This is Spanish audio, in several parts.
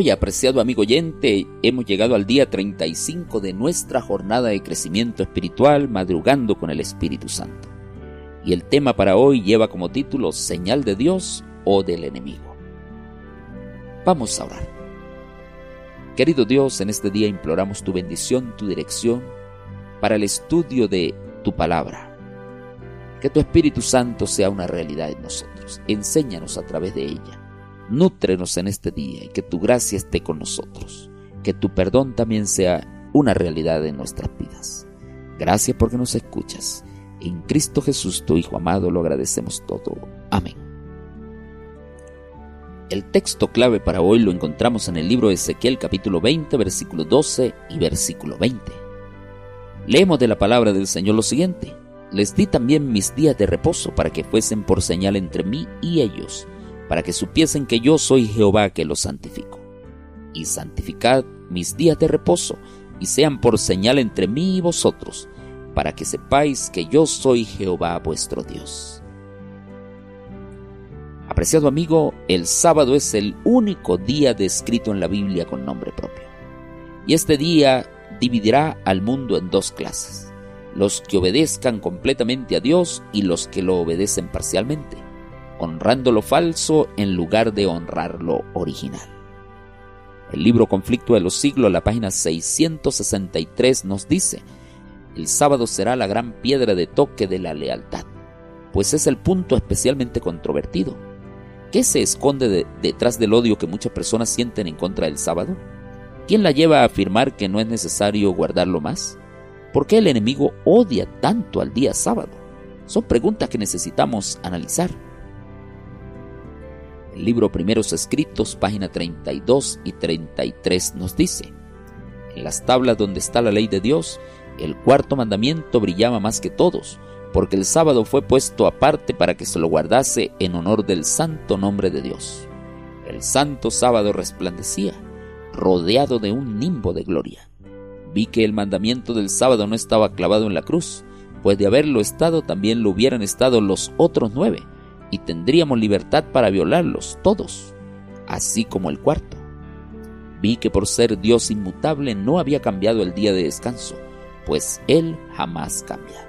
Hoy, apreciado amigo oyente, hemos llegado al día 35 de nuestra jornada de crecimiento espiritual, madrugando con el Espíritu Santo. Y el tema para hoy lleva como título Señal de Dios o del enemigo. Vamos a orar. Querido Dios, en este día imploramos tu bendición, tu dirección para el estudio de tu palabra. Que tu Espíritu Santo sea una realidad en nosotros. Enséñanos a través de ella Nútrenos en este día y que tu gracia esté con nosotros. Que tu perdón también sea una realidad en nuestras vidas. Gracias porque nos escuchas. En Cristo Jesús, tu Hijo amado, lo agradecemos todo. Amén. El texto clave para hoy lo encontramos en el libro de Ezequiel capítulo 20, versículo 12 y versículo 20. Leemos de la palabra del Señor lo siguiente. Les di también mis días de reposo para que fuesen por señal entre mí y ellos para que supiesen que yo soy Jehová que los santifico. Y santificad mis días de reposo, y sean por señal entre mí y vosotros, para que sepáis que yo soy Jehová vuestro Dios. Apreciado amigo, el sábado es el único día descrito en la Biblia con nombre propio. Y este día dividirá al mundo en dos clases, los que obedezcan completamente a Dios y los que lo obedecen parcialmente honrando lo falso en lugar de honrar lo original. El libro Conflicto de los Siglos, la página 663, nos dice, el sábado será la gran piedra de toque de la lealtad, pues es el punto especialmente controvertido. ¿Qué se esconde detrás del odio que muchas personas sienten en contra del sábado? ¿Quién la lleva a afirmar que no es necesario guardarlo más? ¿Por qué el enemigo odia tanto al día sábado? Son preguntas que necesitamos analizar. El libro Primeros Escritos, página 32 y 33 nos dice, en las tablas donde está la ley de Dios, el cuarto mandamiento brillaba más que todos, porque el sábado fue puesto aparte para que se lo guardase en honor del santo nombre de Dios. El santo sábado resplandecía, rodeado de un nimbo de gloria. Vi que el mandamiento del sábado no estaba clavado en la cruz, pues de haberlo estado también lo hubieran estado los otros nueve, y tendríamos libertad para violarlos todos, así como el cuarto. Vi que por ser Dios inmutable no había cambiado el día de descanso, pues Él jamás cambia.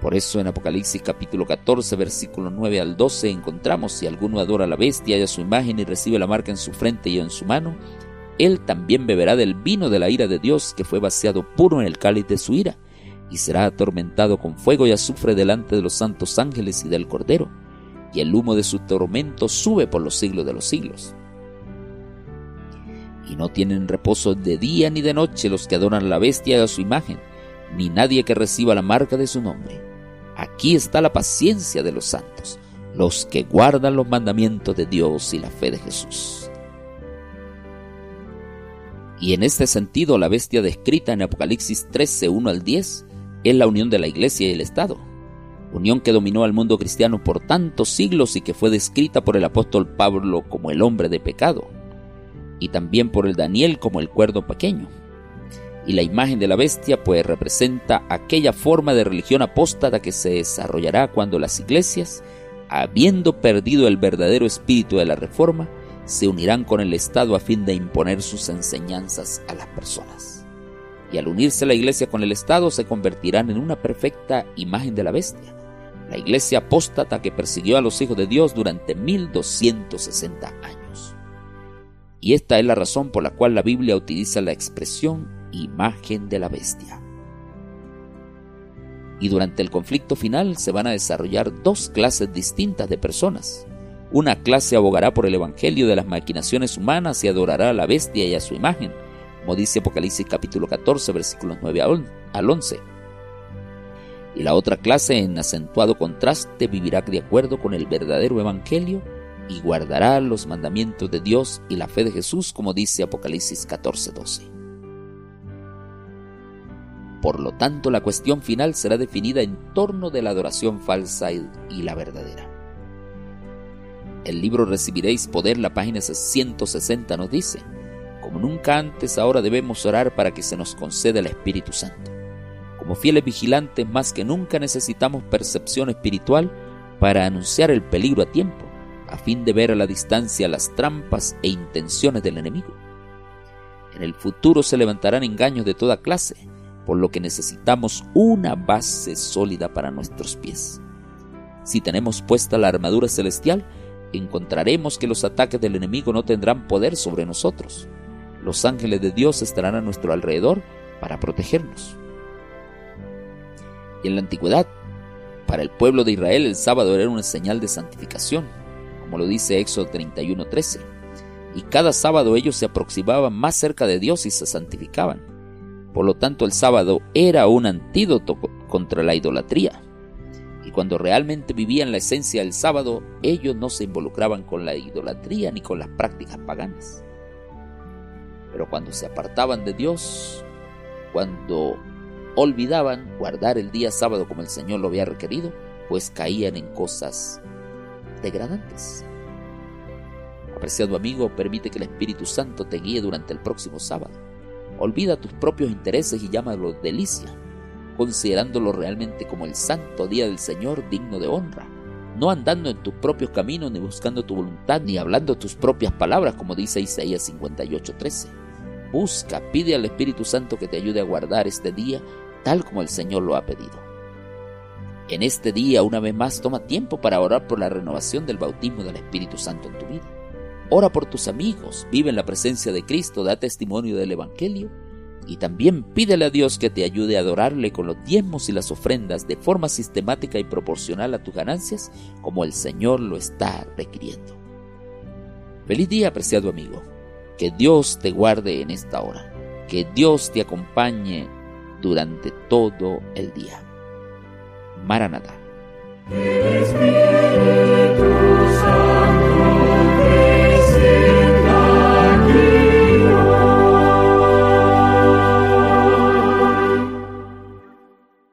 Por eso en Apocalipsis capítulo 14 versículo 9 al 12 encontramos si alguno adora a la bestia y a su imagen y recibe la marca en su frente y en su mano, él también beberá del vino de la ira de Dios que fue vaciado puro en el cáliz de su ira y será atormentado con fuego y azufre delante de los santos ángeles y del Cordero, y el humo de su tormento sube por los siglos de los siglos. Y no tienen reposo de día ni de noche los que adoran la bestia a su imagen, ni nadie que reciba la marca de su nombre. Aquí está la paciencia de los santos, los que guardan los mandamientos de Dios y la fe de Jesús. Y en este sentido, la bestia descrita en Apocalipsis 13, 1 al 10, es la unión de la Iglesia y el Estado, unión que dominó al mundo cristiano por tantos siglos y que fue descrita por el apóstol Pablo como el hombre de pecado, y también por el Daniel como el cuerdo pequeño. Y la imagen de la bestia pues representa aquella forma de religión apóstata que se desarrollará cuando las iglesias, habiendo perdido el verdadero espíritu de la reforma, se unirán con el Estado a fin de imponer sus enseñanzas a las personas y al unirse la iglesia con el Estado se convertirán en una perfecta imagen de la bestia, la iglesia apóstata que persiguió a los hijos de Dios durante 1260 años. Y esta es la razón por la cual la Biblia utiliza la expresión imagen de la bestia. Y durante el conflicto final se van a desarrollar dos clases distintas de personas. Una clase abogará por el Evangelio de las maquinaciones humanas y adorará a la bestia y a su imagen, como dice Apocalipsis capítulo 14, versículos 9 al 11. Y la otra clase, en acentuado contraste, vivirá de acuerdo con el verdadero Evangelio y guardará los mandamientos de Dios y la fe de Jesús, como dice Apocalipsis 14, 12. Por lo tanto, la cuestión final será definida en torno de la adoración falsa y la verdadera. El libro Recibiréis Poder, la página 160 nos dice, como nunca antes, ahora debemos orar para que se nos conceda el Espíritu Santo. Como fieles vigilantes, más que nunca necesitamos percepción espiritual para anunciar el peligro a tiempo, a fin de ver a la distancia las trampas e intenciones del enemigo. En el futuro se levantarán engaños de toda clase, por lo que necesitamos una base sólida para nuestros pies. Si tenemos puesta la armadura celestial, encontraremos que los ataques del enemigo no tendrán poder sobre nosotros. Los ángeles de Dios estarán a nuestro alrededor para protegernos. Y en la antigüedad, para el pueblo de Israel el sábado era una señal de santificación, como lo dice Éxodo 31:13 y cada sábado ellos se aproximaban más cerca de Dios y se santificaban. Por lo tanto, el sábado era un antídoto contra la idolatría. Y cuando realmente vivían la esencia del sábado, ellos no se involucraban con la idolatría ni con las prácticas paganas. Pero cuando se apartaban de Dios, cuando olvidaban guardar el día sábado como el Señor lo había requerido, pues caían en cosas degradantes. Apreciado amigo, permite que el Espíritu Santo te guíe durante el próximo sábado. Olvida tus propios intereses y llámalo delicia, considerándolo realmente como el santo día del Señor digno de honra, no andando en tus propios caminos ni buscando tu voluntad ni hablando tus propias palabras como dice Isaías 58:13. Busca, pide al Espíritu Santo que te ayude a guardar este día tal como el Señor lo ha pedido. En este día, una vez más, toma tiempo para orar por la renovación del bautismo del Espíritu Santo en tu vida. Ora por tus amigos, vive en la presencia de Cristo, da testimonio del Evangelio y también pídele a Dios que te ayude a adorarle con los diezmos y las ofrendas de forma sistemática y proporcional a tus ganancias como el Señor lo está requiriendo. Feliz día, apreciado amigo. Que Dios te guarde en esta hora. Que Dios te acompañe durante todo el día. Maranatha.